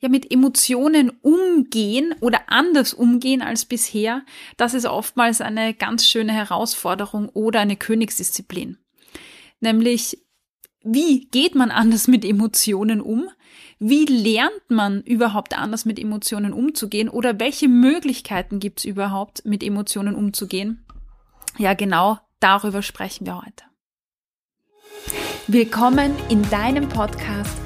ja mit Emotionen umgehen oder anders umgehen als bisher, das ist oftmals eine ganz schöne Herausforderung oder eine Königsdisziplin. Nämlich, wie geht man anders mit Emotionen um? Wie lernt man überhaupt anders mit Emotionen umzugehen? Oder welche Möglichkeiten gibt es überhaupt, mit Emotionen umzugehen? Ja, genau darüber sprechen wir heute. Willkommen in deinem Podcast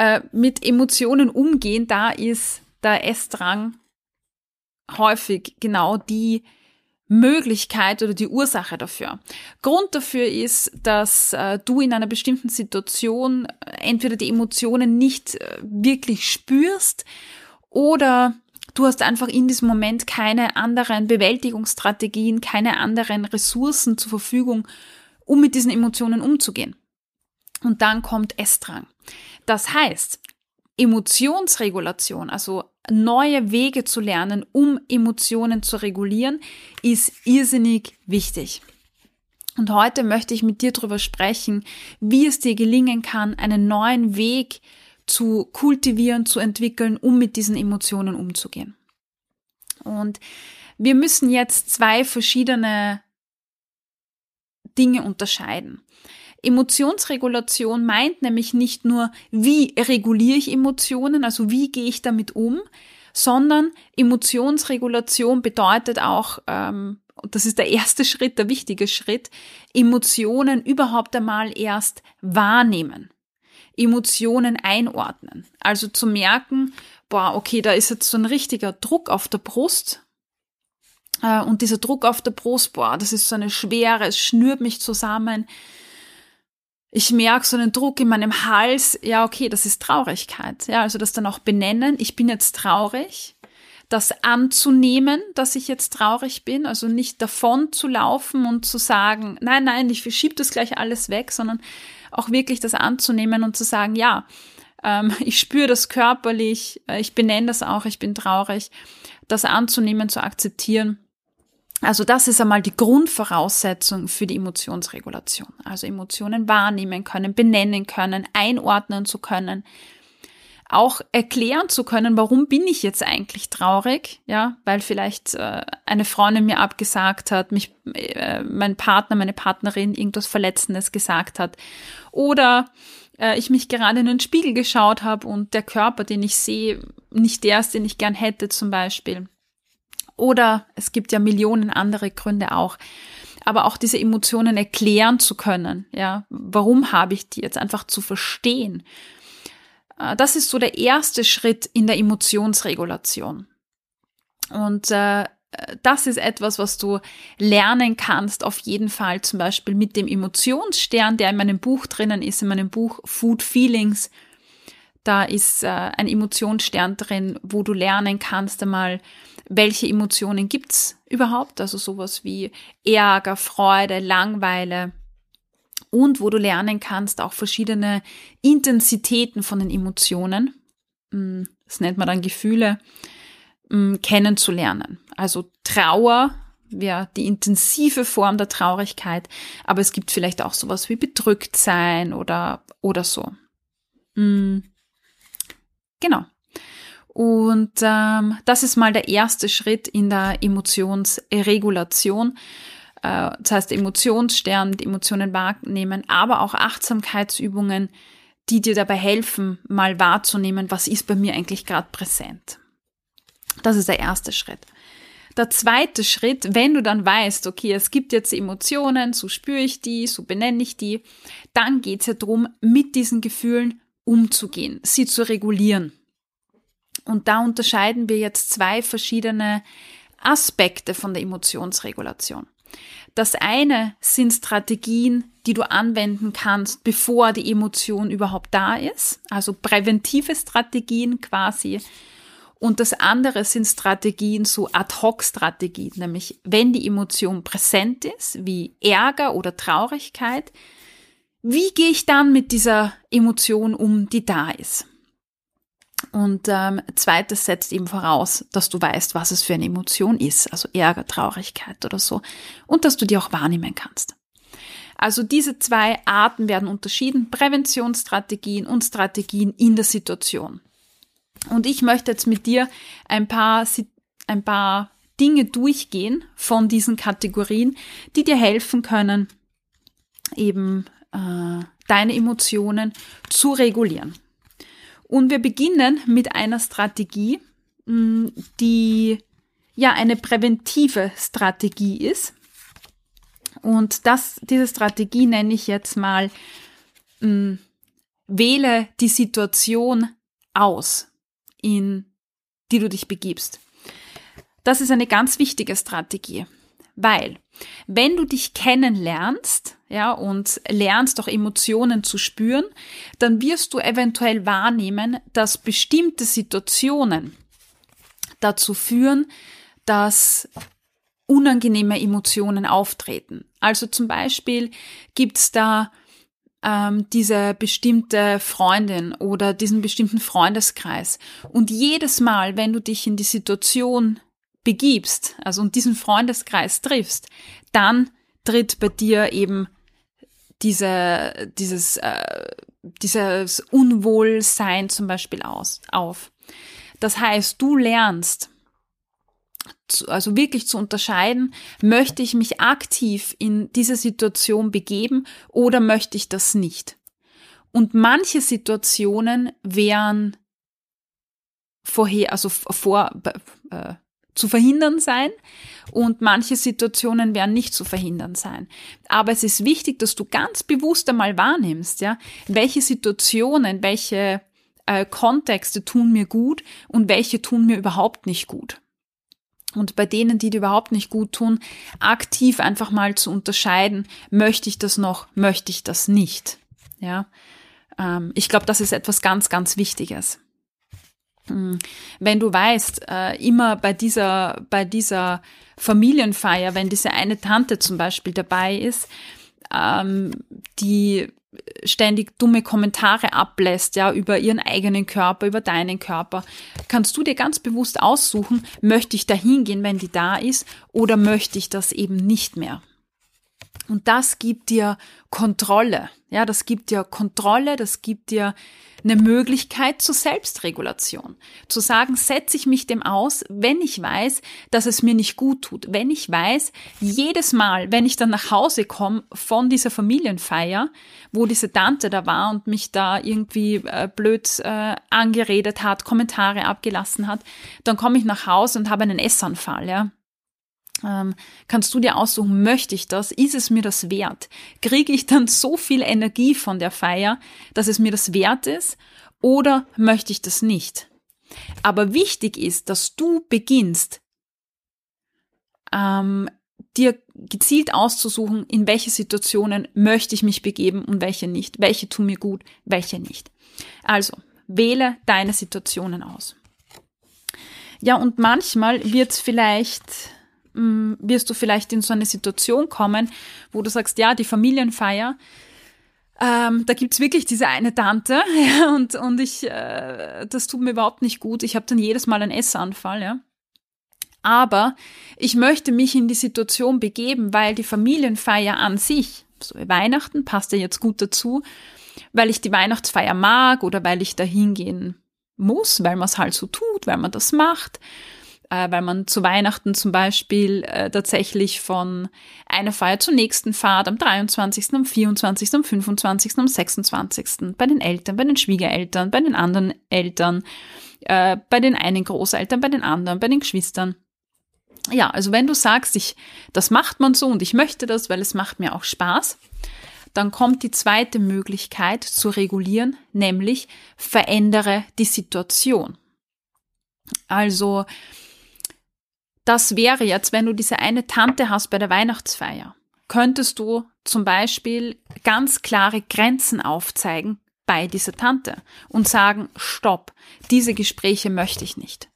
äh, mit Emotionen umgehen, da ist der Essdrang häufig genau die Möglichkeit oder die Ursache dafür. Grund dafür ist, dass äh, du in einer bestimmten Situation äh, entweder die Emotionen nicht äh, wirklich spürst oder du hast einfach in diesem Moment keine anderen Bewältigungsstrategien, keine anderen Ressourcen zur Verfügung, um mit diesen Emotionen umzugehen. Und dann kommt Essdrang. Das heißt, Emotionsregulation, also neue Wege zu lernen, um Emotionen zu regulieren, ist irrsinnig wichtig. Und heute möchte ich mit dir darüber sprechen, wie es dir gelingen kann, einen neuen Weg zu kultivieren, zu entwickeln, um mit diesen Emotionen umzugehen. Und wir müssen jetzt zwei verschiedene Dinge unterscheiden. Emotionsregulation meint nämlich nicht nur, wie reguliere ich Emotionen, also wie gehe ich damit um, sondern Emotionsregulation bedeutet auch, ähm, das ist der erste Schritt, der wichtige Schritt, Emotionen überhaupt einmal erst wahrnehmen. Emotionen einordnen. Also zu merken, boah, okay, da ist jetzt so ein richtiger Druck auf der Brust. Äh, und dieser Druck auf der Brust, boah, das ist so eine Schwere, es schnürt mich zusammen ich merke so einen Druck in meinem Hals, ja, okay, das ist Traurigkeit. Ja, also das dann auch benennen, ich bin jetzt traurig. Das anzunehmen, dass ich jetzt traurig bin, also nicht davon zu laufen und zu sagen, nein, nein, ich verschiebe das gleich alles weg, sondern auch wirklich das anzunehmen und zu sagen, ja, ähm, ich spüre das körperlich, äh, ich benenne das auch, ich bin traurig, das anzunehmen, zu akzeptieren also das ist einmal die Grundvoraussetzung für die Emotionsregulation. Also Emotionen wahrnehmen können, benennen können, einordnen zu können, auch erklären zu können, warum bin ich jetzt eigentlich traurig, ja, weil vielleicht äh, eine Freundin mir abgesagt hat, mich äh, mein Partner, meine Partnerin irgendwas Verletzendes gesagt hat oder äh, ich mich gerade in den Spiegel geschaut habe und der Körper, den ich sehe, nicht der ist, den ich gern hätte zum Beispiel. Oder es gibt ja Millionen andere Gründe auch. Aber auch diese Emotionen erklären zu können, ja, warum habe ich die jetzt einfach zu verstehen. Äh, das ist so der erste Schritt in der Emotionsregulation. Und äh, das ist etwas, was du lernen kannst, auf jeden Fall zum Beispiel mit dem Emotionsstern, der in meinem Buch drinnen ist, in meinem Buch Food Feelings. Da ist äh, ein Emotionsstern drin, wo du lernen kannst, einmal welche Emotionen gibt's überhaupt, also sowas wie Ärger, Freude, Langweile und wo du lernen kannst auch verschiedene Intensitäten von den Emotionen, hm, das nennt man dann Gefühle, hm, kennenzulernen. Also Trauer wäre die intensive Form der Traurigkeit, aber es gibt vielleicht auch sowas wie bedrückt sein oder, oder so. Hm, genau. Und ähm, das ist mal der erste Schritt in der Emotionsregulation. Äh, das heißt Emotionsstern, die Emotionen wahrnehmen, aber auch Achtsamkeitsübungen, die dir dabei helfen, mal wahrzunehmen, was ist bei mir eigentlich gerade präsent. Das ist der erste Schritt. Der zweite Schritt, wenn du dann weißt, okay, es gibt jetzt Emotionen, so spüre ich die, so benenne ich die, dann geht es ja darum, mit diesen Gefühlen umzugehen, sie zu regulieren. Und da unterscheiden wir jetzt zwei verschiedene Aspekte von der Emotionsregulation. Das eine sind Strategien, die du anwenden kannst, bevor die Emotion überhaupt da ist, also präventive Strategien quasi. Und das andere sind Strategien, so Ad-Hoc-Strategien, nämlich wenn die Emotion präsent ist, wie Ärger oder Traurigkeit, wie gehe ich dann mit dieser Emotion um, die da ist? Und ähm, zweites setzt eben voraus, dass du weißt, was es für eine Emotion ist, also Ärger, Traurigkeit oder so, und dass du die auch wahrnehmen kannst. Also diese zwei Arten werden unterschieden, Präventionsstrategien und Strategien in der Situation. Und ich möchte jetzt mit dir ein paar, ein paar Dinge durchgehen von diesen Kategorien, die dir helfen können, eben äh, deine Emotionen zu regulieren. Und wir beginnen mit einer Strategie, die ja eine präventive Strategie ist. Und das, diese Strategie nenne ich jetzt mal, mh, wähle die Situation aus in die du dich begibst. Das ist eine ganz wichtige Strategie, weil wenn du dich kennenlernst, ja, und lernst auch Emotionen zu spüren, dann wirst du eventuell wahrnehmen, dass bestimmte Situationen dazu führen, dass unangenehme Emotionen auftreten. Also zum Beispiel gibt's da ähm, diese bestimmte Freundin oder diesen bestimmten Freundeskreis. Und jedes Mal, wenn du dich in die Situation begibst, also und diesen Freundeskreis triffst, dann tritt bei dir eben diese, dieses, äh, dieses Unwohlsein zum Beispiel aus, auf. Das heißt, du lernst, also wirklich zu unterscheiden, möchte ich mich aktiv in diese Situation begeben oder möchte ich das nicht? Und manche Situationen wären vorher, also vor, äh, zu verhindern sein und manche Situationen werden nicht zu verhindern sein. Aber es ist wichtig, dass du ganz bewusst einmal wahrnimmst, ja, welche Situationen, welche äh, Kontexte tun mir gut und welche tun mir überhaupt nicht gut. Und bei denen, die dir überhaupt nicht gut tun, aktiv einfach mal zu unterscheiden, möchte ich das noch, möchte ich das nicht. Ja, ähm, ich glaube, das ist etwas ganz, ganz Wichtiges. Hm. Wenn du weißt, äh, immer bei dieser, bei dieser Familienfeier, wenn diese eine Tante zum Beispiel dabei ist, ähm, die ständig dumme Kommentare ablässt, ja, über ihren eigenen Körper, über deinen Körper, kannst du dir ganz bewusst aussuchen, möchte ich da hingehen, wenn die da ist, oder möchte ich das eben nicht mehr. Und das gibt dir Kontrolle. Ja, das gibt dir Kontrolle, das gibt dir eine Möglichkeit zur Selbstregulation. Zu sagen, setze ich mich dem aus, wenn ich weiß, dass es mir nicht gut tut. Wenn ich weiß, jedes Mal, wenn ich dann nach Hause komme von dieser Familienfeier, wo diese Tante da war und mich da irgendwie äh, blöd äh, angeredet hat, Kommentare abgelassen hat, dann komme ich nach Hause und habe einen Essanfall, ja kannst du dir aussuchen, möchte ich das? Ist es mir das wert? Kriege ich dann so viel Energie von der Feier, dass es mir das wert ist? Oder möchte ich das nicht? Aber wichtig ist, dass du beginnst, ähm, dir gezielt auszusuchen, in welche Situationen möchte ich mich begeben und welche nicht, welche tun mir gut, welche nicht. Also, wähle deine Situationen aus. Ja, und manchmal wird es vielleicht Mm, wirst du vielleicht in so eine Situation kommen, wo du sagst, ja, die Familienfeier, ähm, da gibt's wirklich diese eine Tante ja, und, und ich, äh, das tut mir überhaupt nicht gut. Ich habe dann jedes Mal einen Essanfall, ja. Aber ich möchte mich in die Situation begeben, weil die Familienfeier an sich, so wie Weihnachten, passt ja jetzt gut dazu, weil ich die Weihnachtsfeier mag oder weil ich da hingehen muss, weil man es halt so tut, weil man das macht äh, weil man zu Weihnachten zum Beispiel äh, tatsächlich von einer Feier zur nächsten fahrt, am 23., am 24., am 25., am 26., bei den Eltern, bei den Schwiegereltern, bei den anderen Eltern, äh, bei den einen Großeltern, bei den anderen, bei den Geschwistern. Ja, also wenn du sagst, ich, das macht man so und ich möchte das, weil es macht mir auch Spaß, dann kommt die zweite Möglichkeit zu regulieren, nämlich verändere die Situation. Also das wäre jetzt, wenn du diese eine Tante hast bei der Weihnachtsfeier, könntest du zum Beispiel ganz klare Grenzen aufzeigen bei dieser Tante und sagen, stopp, diese Gespräche möchte ich nicht.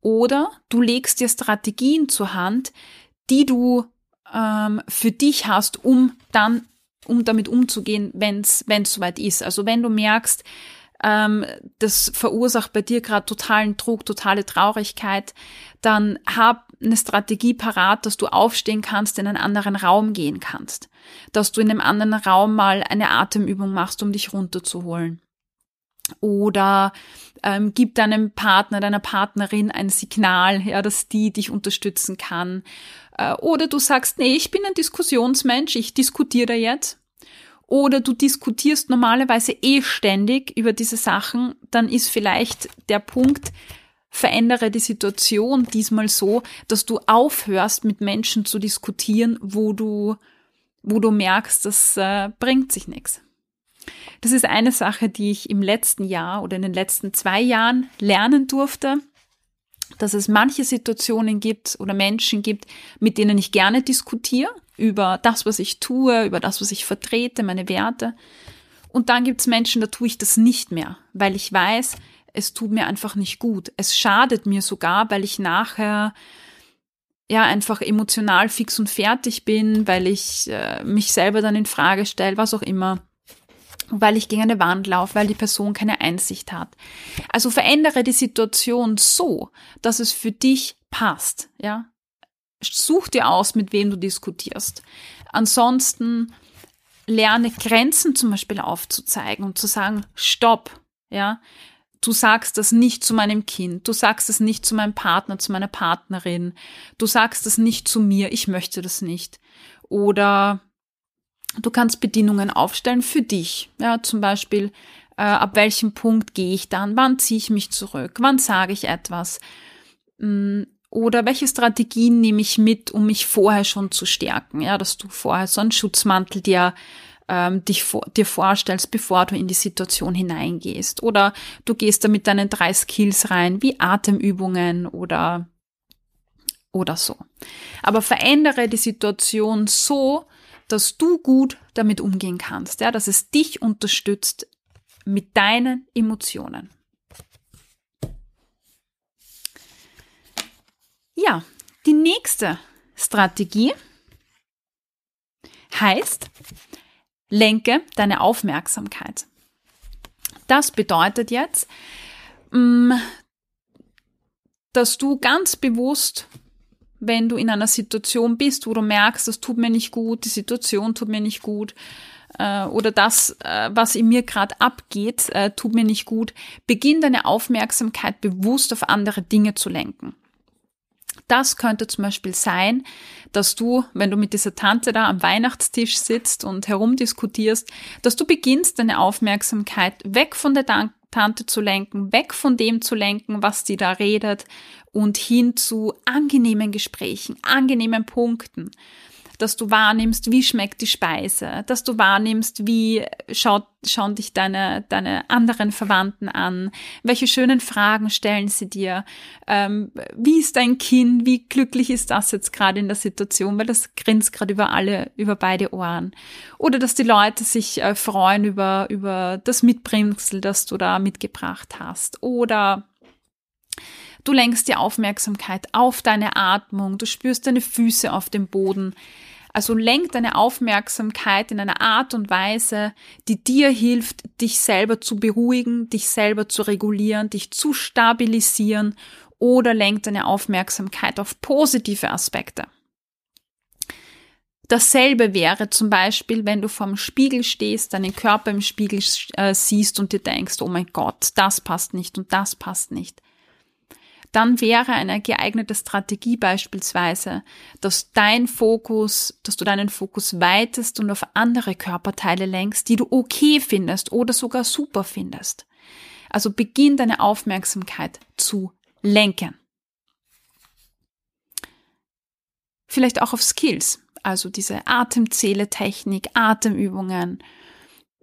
Oder du legst dir Strategien zur Hand, die du ähm, für dich hast, um dann, um damit umzugehen, wenn es soweit ist. Also wenn du merkst, ähm, das verursacht bei dir gerade totalen Druck, totale Traurigkeit, dann hab eine Strategie parat, dass du aufstehen kannst, in einen anderen Raum gehen kannst, dass du in einem anderen Raum mal eine Atemübung machst, um dich runterzuholen. Oder ähm, gib deinem Partner, deiner Partnerin ein Signal, ja, dass die dich unterstützen kann. Äh, oder du sagst, nee, ich bin ein Diskussionsmensch, ich diskutiere jetzt oder du diskutierst normalerweise eh ständig über diese Sachen, dann ist vielleicht der Punkt, verändere die Situation diesmal so, dass du aufhörst, mit Menschen zu diskutieren, wo du, wo du merkst, das äh, bringt sich nichts. Das ist eine Sache, die ich im letzten Jahr oder in den letzten zwei Jahren lernen durfte, dass es manche Situationen gibt oder Menschen gibt, mit denen ich gerne diskutiere, über das, was ich tue, über das, was ich vertrete, meine Werte. Und dann gibt's Menschen, da tue ich das nicht mehr, weil ich weiß, es tut mir einfach nicht gut. Es schadet mir sogar, weil ich nachher ja einfach emotional fix und fertig bin, weil ich äh, mich selber dann in Frage stelle, was auch immer, weil ich gegen eine Wand laufe, weil die Person keine Einsicht hat. Also verändere die Situation so, dass es für dich passt, ja? Such dir aus, mit wem du diskutierst. Ansonsten lerne Grenzen zum Beispiel aufzuzeigen und zu sagen, stopp, ja. Du sagst das nicht zu meinem Kind, du sagst es nicht zu meinem Partner, zu meiner Partnerin, du sagst es nicht zu mir, ich möchte das nicht. Oder du kannst Bedingungen aufstellen für dich, ja, zum Beispiel, äh, ab welchem Punkt gehe ich dann, wann ziehe ich mich zurück, wann sage ich etwas, hm, oder welche Strategien nehme ich mit, um mich vorher schon zu stärken? Ja, dass du vorher so einen Schutzmantel dir ähm, dich vor, dir vorstellst, bevor du in die Situation hineingehst. Oder du gehst da mit deinen drei Skills rein, wie Atemübungen oder oder so. Aber verändere die Situation so, dass du gut damit umgehen kannst, ja, dass es dich unterstützt mit deinen Emotionen. Ja, die nächste Strategie heißt, lenke deine Aufmerksamkeit. Das bedeutet jetzt, mm, dass du ganz bewusst, wenn du in einer Situation bist, wo du merkst, das tut mir nicht gut, die Situation tut mir nicht gut, äh, oder das, äh, was in mir gerade abgeht, äh, tut mir nicht gut, beginn deine Aufmerksamkeit bewusst auf andere Dinge zu lenken. Das könnte zum Beispiel sein, dass du, wenn du mit dieser Tante da am Weihnachtstisch sitzt und herumdiskutierst, dass du beginnst, deine Aufmerksamkeit weg von der Tante zu lenken, weg von dem zu lenken, was die da redet und hin zu angenehmen Gesprächen, angenehmen Punkten dass du wahrnimmst, wie schmeckt die Speise, dass du wahrnimmst, wie schaut, schauen dich deine, deine anderen Verwandten an, welche schönen Fragen stellen sie dir, ähm, wie ist dein Kind, wie glücklich ist das jetzt gerade in der Situation, weil das grinst gerade über alle, über beide Ohren. Oder dass die Leute sich äh, freuen über, über das Mitbringsel, das du da mitgebracht hast. Oder Du lenkst die Aufmerksamkeit auf deine Atmung, du spürst deine Füße auf dem Boden. Also lenk deine Aufmerksamkeit in einer Art und Weise, die dir hilft, dich selber zu beruhigen, dich selber zu regulieren, dich zu stabilisieren oder lenk deine Aufmerksamkeit auf positive Aspekte. Dasselbe wäre zum Beispiel, wenn du vorm Spiegel stehst, deinen Körper im Spiegel äh, siehst und dir denkst, oh mein Gott, das passt nicht und das passt nicht dann wäre eine geeignete Strategie beispielsweise, dass dein Fokus, dass du deinen Fokus weitest und auf andere Körperteile lenkst, die du okay findest oder sogar super findest. Also beginn deine Aufmerksamkeit zu lenken. Vielleicht auch auf Skills, also diese Atemzähletechnik, Atemübungen,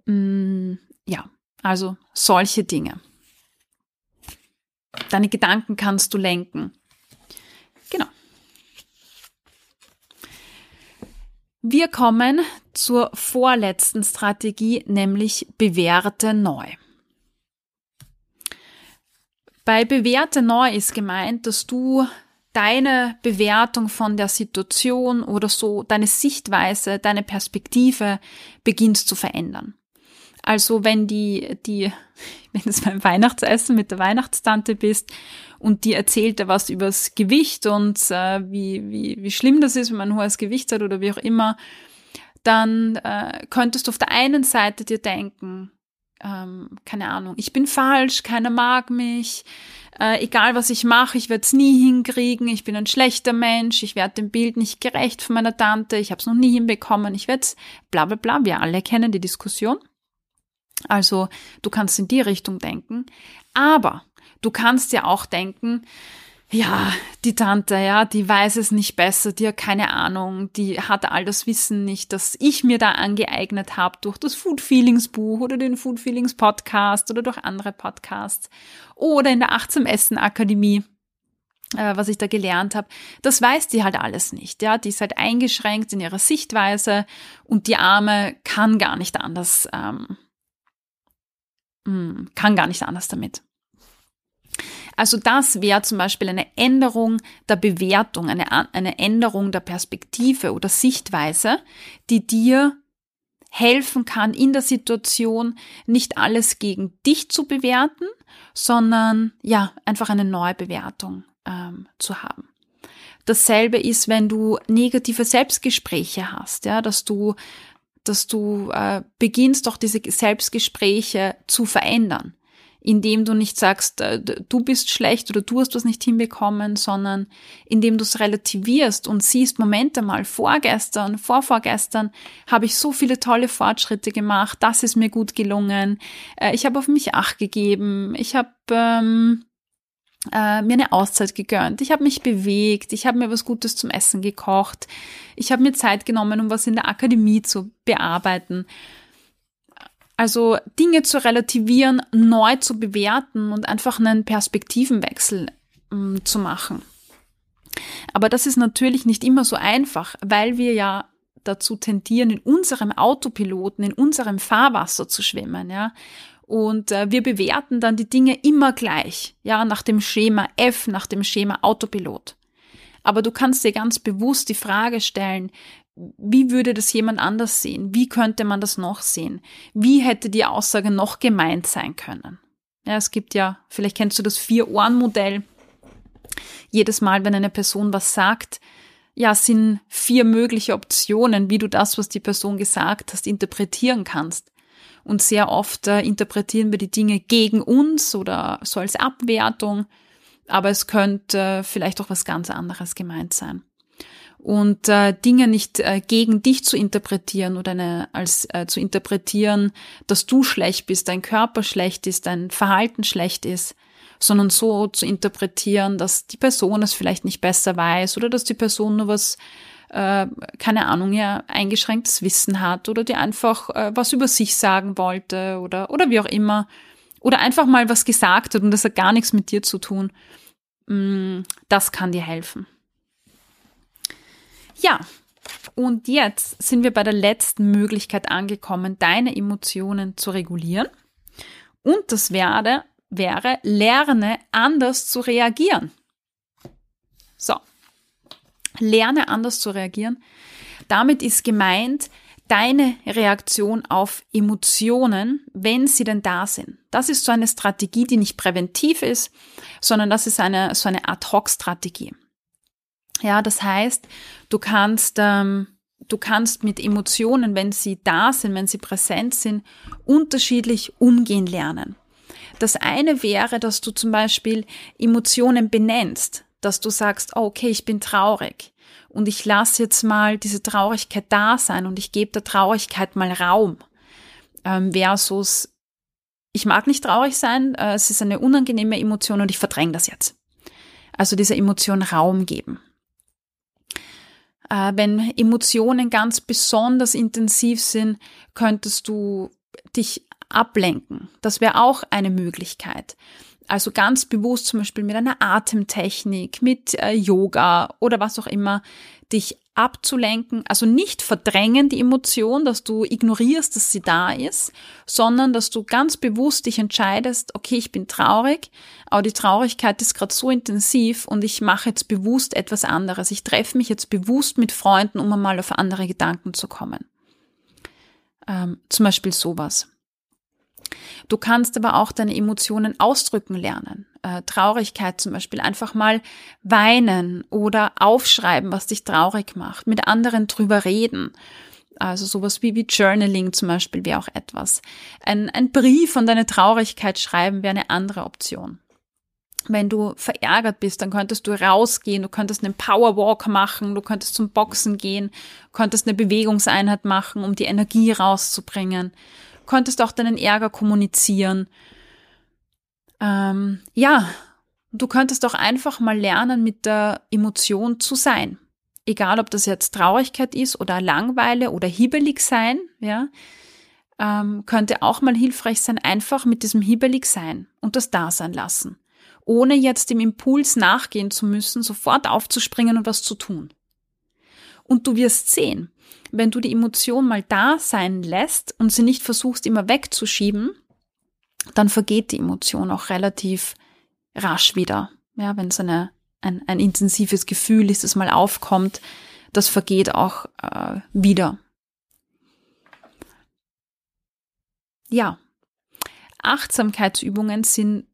mm, ja, also solche Dinge. Deine Gedanken kannst du lenken. Genau. Wir kommen zur vorletzten Strategie, nämlich bewährte neu. Bei bewährte neu ist gemeint, dass du deine Bewertung von der Situation oder so, deine Sichtweise, deine Perspektive beginnst zu verändern. Also wenn die, die, wenn du beim Weihnachtsessen mit der Weihnachtstante bist und die erzählt dir was übers Gewicht und äh, wie, wie, wie schlimm das ist, wenn man ein hohes Gewicht hat oder wie auch immer, dann äh, könntest du auf der einen Seite dir denken, ähm, keine Ahnung, ich bin falsch, keiner mag mich, äh, egal was ich mache, ich werde es nie hinkriegen, ich bin ein schlechter Mensch, ich werde dem Bild nicht gerecht von meiner Tante, ich habe es noch nie hinbekommen, ich werde es bla bla bla, wir alle kennen die Diskussion. Also du kannst in die Richtung denken, aber du kannst ja auch denken, ja, die Tante, ja, die weiß es nicht besser, die hat keine Ahnung, die hat all das Wissen nicht, das ich mir da angeeignet habe durch das Food Feelings Buch oder den Food Feelings Podcast oder durch andere Podcasts oder in der Achtsam Essen Akademie äh, was ich da gelernt habe, das weiß die halt alles nicht. Ja, die ist halt eingeschränkt in ihrer Sichtweise und die Arme kann gar nicht anders, ähm, mm, kann gar nicht anders damit. Also das wäre zum Beispiel eine Änderung der Bewertung, eine, eine Änderung der Perspektive oder Sichtweise, die dir helfen kann, in der Situation nicht alles gegen dich zu bewerten, sondern ja, einfach eine neue Bewertung ähm, zu haben. Dasselbe ist, wenn du negative Selbstgespräche hast, ja, dass du, dass du äh, beginnst, doch diese Selbstgespräche zu verändern. Indem du nicht sagst, äh, du bist schlecht oder du hast was nicht hinbekommen, sondern indem du es relativierst und siehst, Momente mal, vorgestern, vorvorgestern habe ich so viele tolle Fortschritte gemacht, das ist mir gut gelungen, äh, ich habe auf mich acht gegeben, ich habe ähm, äh, mir eine Auszeit gegönnt, ich habe mich bewegt, ich habe mir was Gutes zum Essen gekocht, ich habe mir Zeit genommen, um was in der Akademie zu bearbeiten. Also Dinge zu relativieren, neu zu bewerten und einfach einen Perspektivenwechsel ähm, zu machen. Aber das ist natürlich nicht immer so einfach, weil wir ja dazu tendieren, in unserem Autopiloten, in unserem Fahrwasser zu schwimmen, ja. Und äh, wir bewerten dann die Dinge immer gleich, ja, nach dem Schema F, nach dem Schema Autopilot. Aber du kannst dir ganz bewusst die Frage stellen, wie würde das jemand anders sehen? Wie könnte man das noch sehen? Wie hätte die Aussage noch gemeint sein können? Ja, es gibt ja, vielleicht kennst du das Vier-Ohren-Modell. Jedes Mal, wenn eine Person was sagt, ja, sind vier mögliche Optionen, wie du das, was die Person gesagt hast, interpretieren kannst. Und sehr oft äh, interpretieren wir die Dinge gegen uns oder so als Abwertung, aber es könnte äh, vielleicht auch was ganz anderes gemeint sein und äh, Dinge nicht äh, gegen dich zu interpretieren oder eine, als äh, zu interpretieren, dass du schlecht bist, dein Körper schlecht ist, dein Verhalten schlecht ist, sondern so zu interpretieren, dass die Person es vielleicht nicht besser weiß oder dass die Person nur was äh, keine Ahnung, ja, eingeschränktes Wissen hat oder die einfach äh, was über sich sagen wollte oder, oder wie auch immer. Oder einfach mal was gesagt hat und das hat gar nichts mit dir zu tun. Mm, das kann dir helfen. Ja, und jetzt sind wir bei der letzten Möglichkeit angekommen, deine Emotionen zu regulieren. Und das wäre, wäre, lerne anders zu reagieren. So, lerne anders zu reagieren. Damit ist gemeint, deine Reaktion auf Emotionen, wenn sie denn da sind. Das ist so eine Strategie, die nicht präventiv ist, sondern das ist eine, so eine Ad-Hoc-Strategie. Ja, das heißt, du kannst, ähm, du kannst mit Emotionen, wenn sie da sind, wenn sie präsent sind, unterschiedlich umgehen lernen. Das eine wäre, dass du zum Beispiel Emotionen benennst, dass du sagst, oh, okay, ich bin traurig und ich lasse jetzt mal diese Traurigkeit da sein und ich gebe der Traurigkeit mal Raum. Ähm, versus, ich mag nicht traurig sein, äh, es ist eine unangenehme Emotion und ich verdränge das jetzt. Also dieser Emotion Raum geben. Äh, wenn Emotionen ganz besonders intensiv sind, könntest du dich ablenken. Das wäre auch eine Möglichkeit. Also ganz bewusst zum Beispiel mit einer Atemtechnik, mit äh, Yoga oder was auch immer, dich abzulenken, also nicht verdrängen die Emotion, dass du ignorierst, dass sie da ist, sondern dass du ganz bewusst dich entscheidest, okay, ich bin traurig, aber die Traurigkeit ist gerade so intensiv und ich mache jetzt bewusst etwas anderes. Ich treffe mich jetzt bewusst mit Freunden, um einmal auf andere Gedanken zu kommen. Ähm, zum Beispiel sowas. Du kannst aber auch deine Emotionen ausdrücken lernen. Äh, Traurigkeit zum Beispiel einfach mal weinen oder aufschreiben, was dich traurig macht, mit anderen drüber reden. Also sowas wie, wie Journaling zum Beispiel wäre auch etwas. Ein, ein Brief von deiner Traurigkeit schreiben wäre eine andere Option. Wenn du verärgert bist, dann könntest du rausgehen, du könntest einen Powerwalk machen, du könntest zum Boxen gehen, könntest eine Bewegungseinheit machen, um die Energie rauszubringen konntest auch deinen Ärger kommunizieren. Ähm, ja, du könntest auch einfach mal lernen, mit der Emotion zu sein. Egal, ob das jetzt Traurigkeit ist oder Langweile oder hibbelig sein, ja, ähm, könnte auch mal hilfreich sein, einfach mit diesem hibbelig sein und das da sein lassen. Ohne jetzt dem Impuls nachgehen zu müssen, sofort aufzuspringen und was zu tun. Und du wirst sehen, wenn du die Emotion mal da sein lässt und sie nicht versuchst immer wegzuschieben, dann vergeht die Emotion auch relativ rasch wieder. Ja, wenn es eine, ein, ein intensives Gefühl ist, das mal aufkommt, das vergeht auch äh, wieder. Ja, Achtsamkeitsübungen sind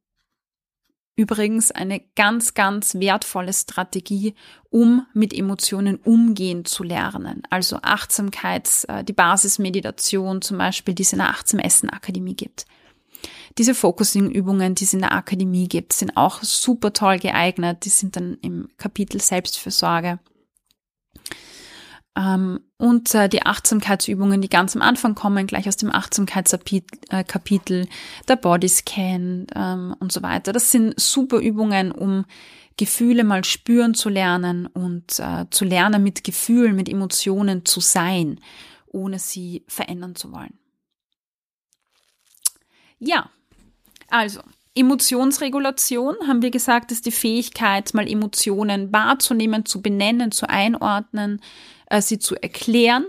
übrigens eine ganz, ganz wertvolle Strategie, um mit Emotionen umgehen zu lernen. Also Achtsamkeits, äh, die Basismeditation zum Beispiel, die es in der Achtsam Essen Akademie gibt. Diese Focusing-Übungen, die es in der Akademie gibt, sind auch super toll geeignet. Die sind dann im Kapitel Selbstfürsorge. Ähm, und äh, die Achtsamkeitsübungen, die ganz am Anfang kommen, gleich aus dem Achtsamkeitskapitel, der Bodyscan ähm, und so weiter. Das sind super Übungen, um Gefühle mal spüren zu lernen und äh, zu lernen, mit Gefühlen, mit Emotionen zu sein, ohne sie verändern zu wollen. Ja, also Emotionsregulation, haben wir gesagt, ist die Fähigkeit, mal Emotionen wahrzunehmen, zu benennen, zu einordnen, äh, sie zu erklären,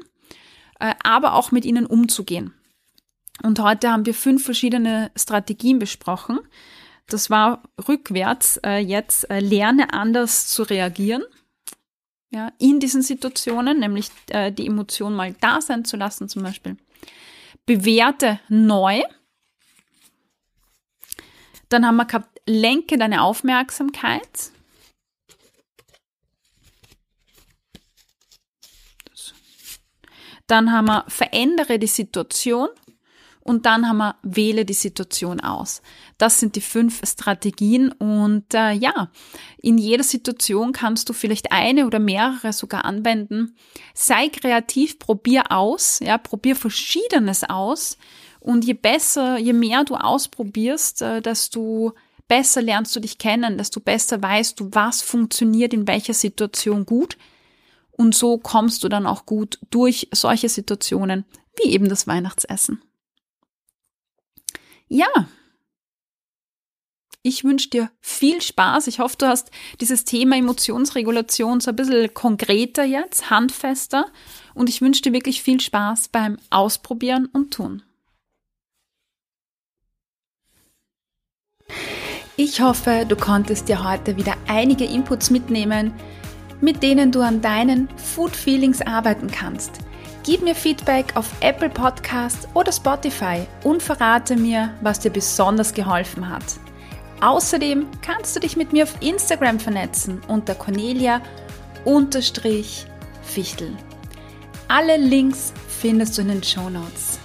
äh, aber auch mit ihnen umzugehen. Und heute haben wir fünf verschiedene Strategien besprochen. Das war rückwärts äh, jetzt, äh, lerne anders zu reagieren. Ja, in diesen Situationen, nämlich äh, die Emotion mal da sein zu lassen, zum Beispiel. Bewerte neu. Dann haben wir gehabt, lenke deine Aufmerksamkeit. Dann haben wir verändere die Situation und dann haben wir wähle die Situation aus. Das sind die fünf Strategien und äh, ja, in jeder Situation kannst du vielleicht eine oder mehrere sogar anwenden. Sei kreativ, probier aus, ja, probier verschiedenes aus und je besser, je mehr du ausprobierst, äh, desto besser lernst du dich kennen, desto besser weißt du, was funktioniert in welcher Situation gut und so kommst du dann auch gut durch solche Situationen wie eben das Weihnachtsessen. Ja, ich wünsche dir viel Spaß. Ich hoffe, du hast dieses Thema Emotionsregulation so ein bisschen konkreter jetzt, handfester. Und ich wünsche dir wirklich viel Spaß beim Ausprobieren und Tun. Ich hoffe, du konntest dir heute wieder einige Inputs mitnehmen, mit denen du an deinen Food Feelings arbeiten kannst. Gib mir Feedback auf Apple Podcast oder Spotify und verrate mir, was dir besonders geholfen hat. Außerdem kannst du dich mit mir auf Instagram vernetzen unter Cornelia-Fichtel. Alle Links findest du in den Show Notes.